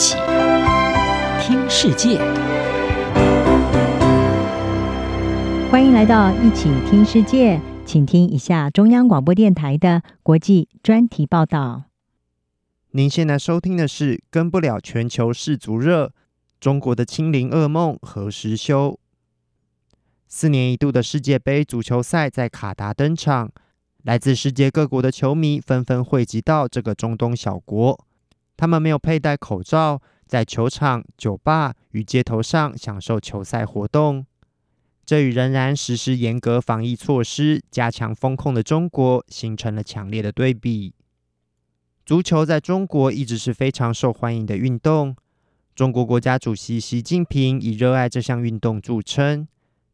起听世界，欢迎来到一起听世界，请听一下中央广播电台的国际专题报道。您现在收听的是《跟不了全球世足热》，中国的清零噩梦何时休？四年一度的世界杯足球赛在卡达登场，来自世界各国的球迷纷纷汇集到这个中东小国。他们没有佩戴口罩，在球场、酒吧与街头上享受球赛活动。这与仍然实施严格防疫措施、加强风控的中国形成了强烈的对比。足球在中国一直是非常受欢迎的运动。中国国家主席习近平以热爱这项运动著称。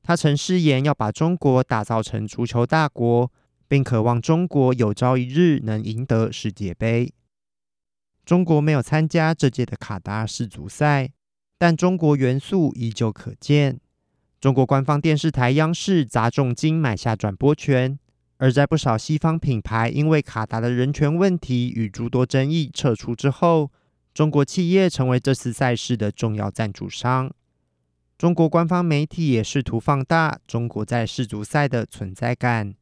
他曾誓言要把中国打造成足球大国，并渴望中国有朝一日能赢得世界杯。中国没有参加这届的卡达世足赛，但中国元素依旧可见。中国官方电视台央视砸重金买下转播权，而在不少西方品牌因为卡达的人权问题与诸多争议撤出之后，中国企业成为这次赛事的重要赞助商。中国官方媒体也试图放大中国在世足赛的存在感。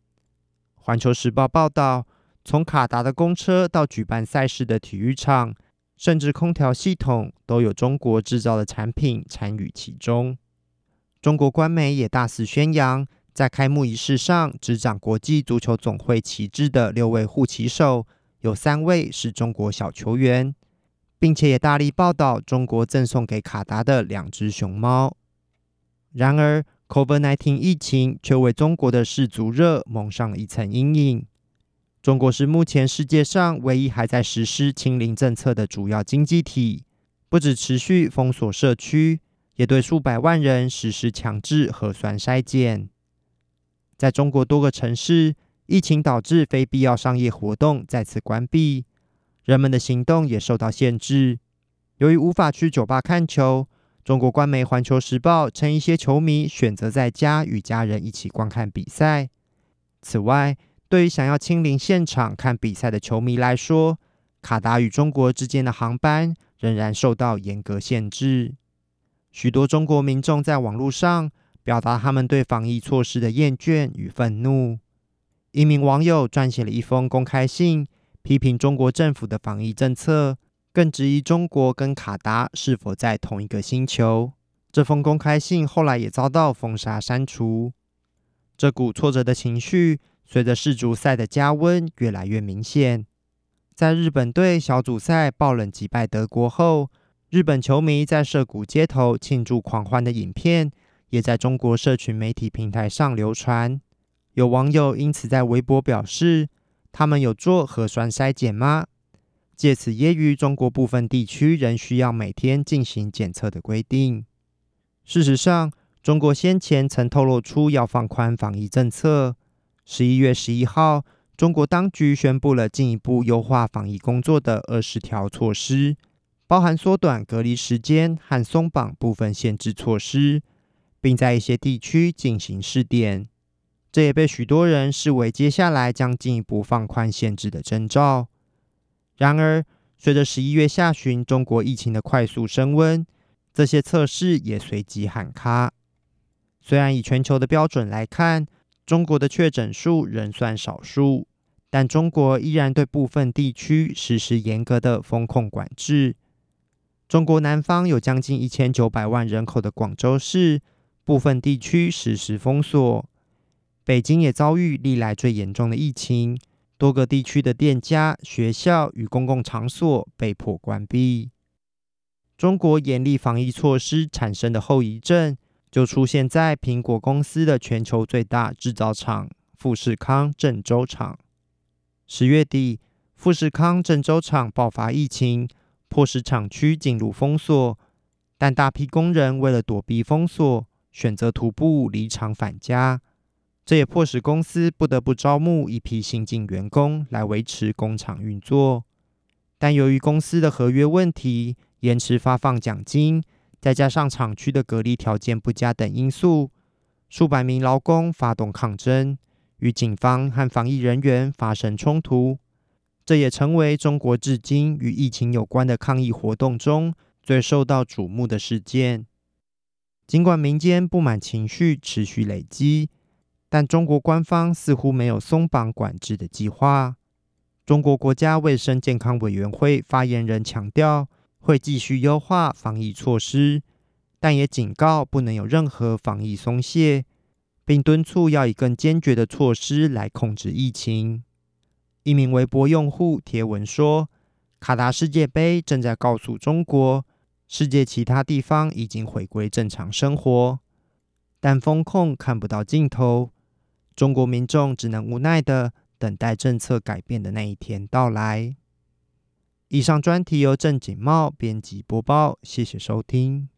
环球时报报道。从卡达的公车到举办赛事的体育场，甚至空调系统都有中国制造的产品参与其中。中国官媒也大肆宣扬，在开幕仪式上执掌国际足球总会旗帜的六位护旗手，有三位是中国小球员，并且也大力报道中国赠送给卡达的两只熊猫。然而，COVID-19 疫情却为中国的世足热蒙上了一层阴影。中国是目前世界上唯一还在实施清零政策的主要经济体，不止持续封锁社区，也对数百万人实施强制核酸筛检。在中国多个城市，疫情导致非必要商业活动再次关闭，人们的行动也受到限制。由于无法去酒吧看球，中国官媒《环球时报》称，一些球迷选择在家与家人一起观看比赛。此外，对于想要亲临现场看比赛的球迷来说，卡达与中国之间的航班仍然受到严格限制。许多中国民众在网络上表达他们对防疫措施的厌倦与愤怒。一名网友撰写了一封公开信，批评中国政府的防疫政策，更质疑中国跟卡达是否在同一个星球。这封公开信后来也遭到封杀删除。这股挫折的情绪。随着世足赛的加温越来越明显，在日本队小组赛爆冷击败德国后，日本球迷在涩谷街头庆祝狂欢的影片也在中国社群媒体平台上流传。有网友因此在微博表示：“他们有做核酸筛检吗？”借此揶揄中国部分地区仍需要每天进行检测的规定。事实上，中国先前曾透露出要放宽防疫政策。十一月十一号，中国当局宣布了进一步优化防疫工作的二十条措施，包含缩短隔离时间和松绑部分限制措施，并在一些地区进行试点。这也被许多人视为接下来将进一步放宽限制的征兆。然而，随着十一月下旬中国疫情的快速升温，这些测试也随即喊卡。虽然以全球的标准来看，中国的确诊数仍算少数，但中国依然对部分地区实施严格的封控管制。中国南方有将近一千九百万人口的广州市，部分地区实施封锁。北京也遭遇历来最严重的疫情，多个地区的店家、学校与公共场所被迫关闭。中国严厉防疫措施产生的后遗症。就出现在苹果公司的全球最大制造厂富士康郑州厂。十月底，富士康郑州厂爆发疫情，迫使厂区进入封锁。但大批工人为了躲避封锁，选择徒步离厂返家。这也迫使公司不得不招募一批新进员工来维持工厂运作。但由于公司的合约问题，延迟发放奖金。再加上厂区的隔离条件不佳等因素，数百名劳工发动抗争，与警方和防疫人员发生冲突。这也成为中国至今与疫情有关的抗议活动中最受到瞩目的事件。尽管民间不满情绪持续累积，但中国官方似乎没有松绑管制的计划。中国国家卫生健康委员会发言人强调，会继续优化防疫措施，但也警告不能有任何防疫松懈，并敦促要以更坚决的措施来控制疫情。一名微博用户贴文说：“卡达世界杯正在告诉中国。”世界其他地方已经回归正常生活，但封控看不到尽头，中国民众只能无奈的等待政策改变的那一天到来。以上专题由郑锦茂编辑播报，谢谢收听。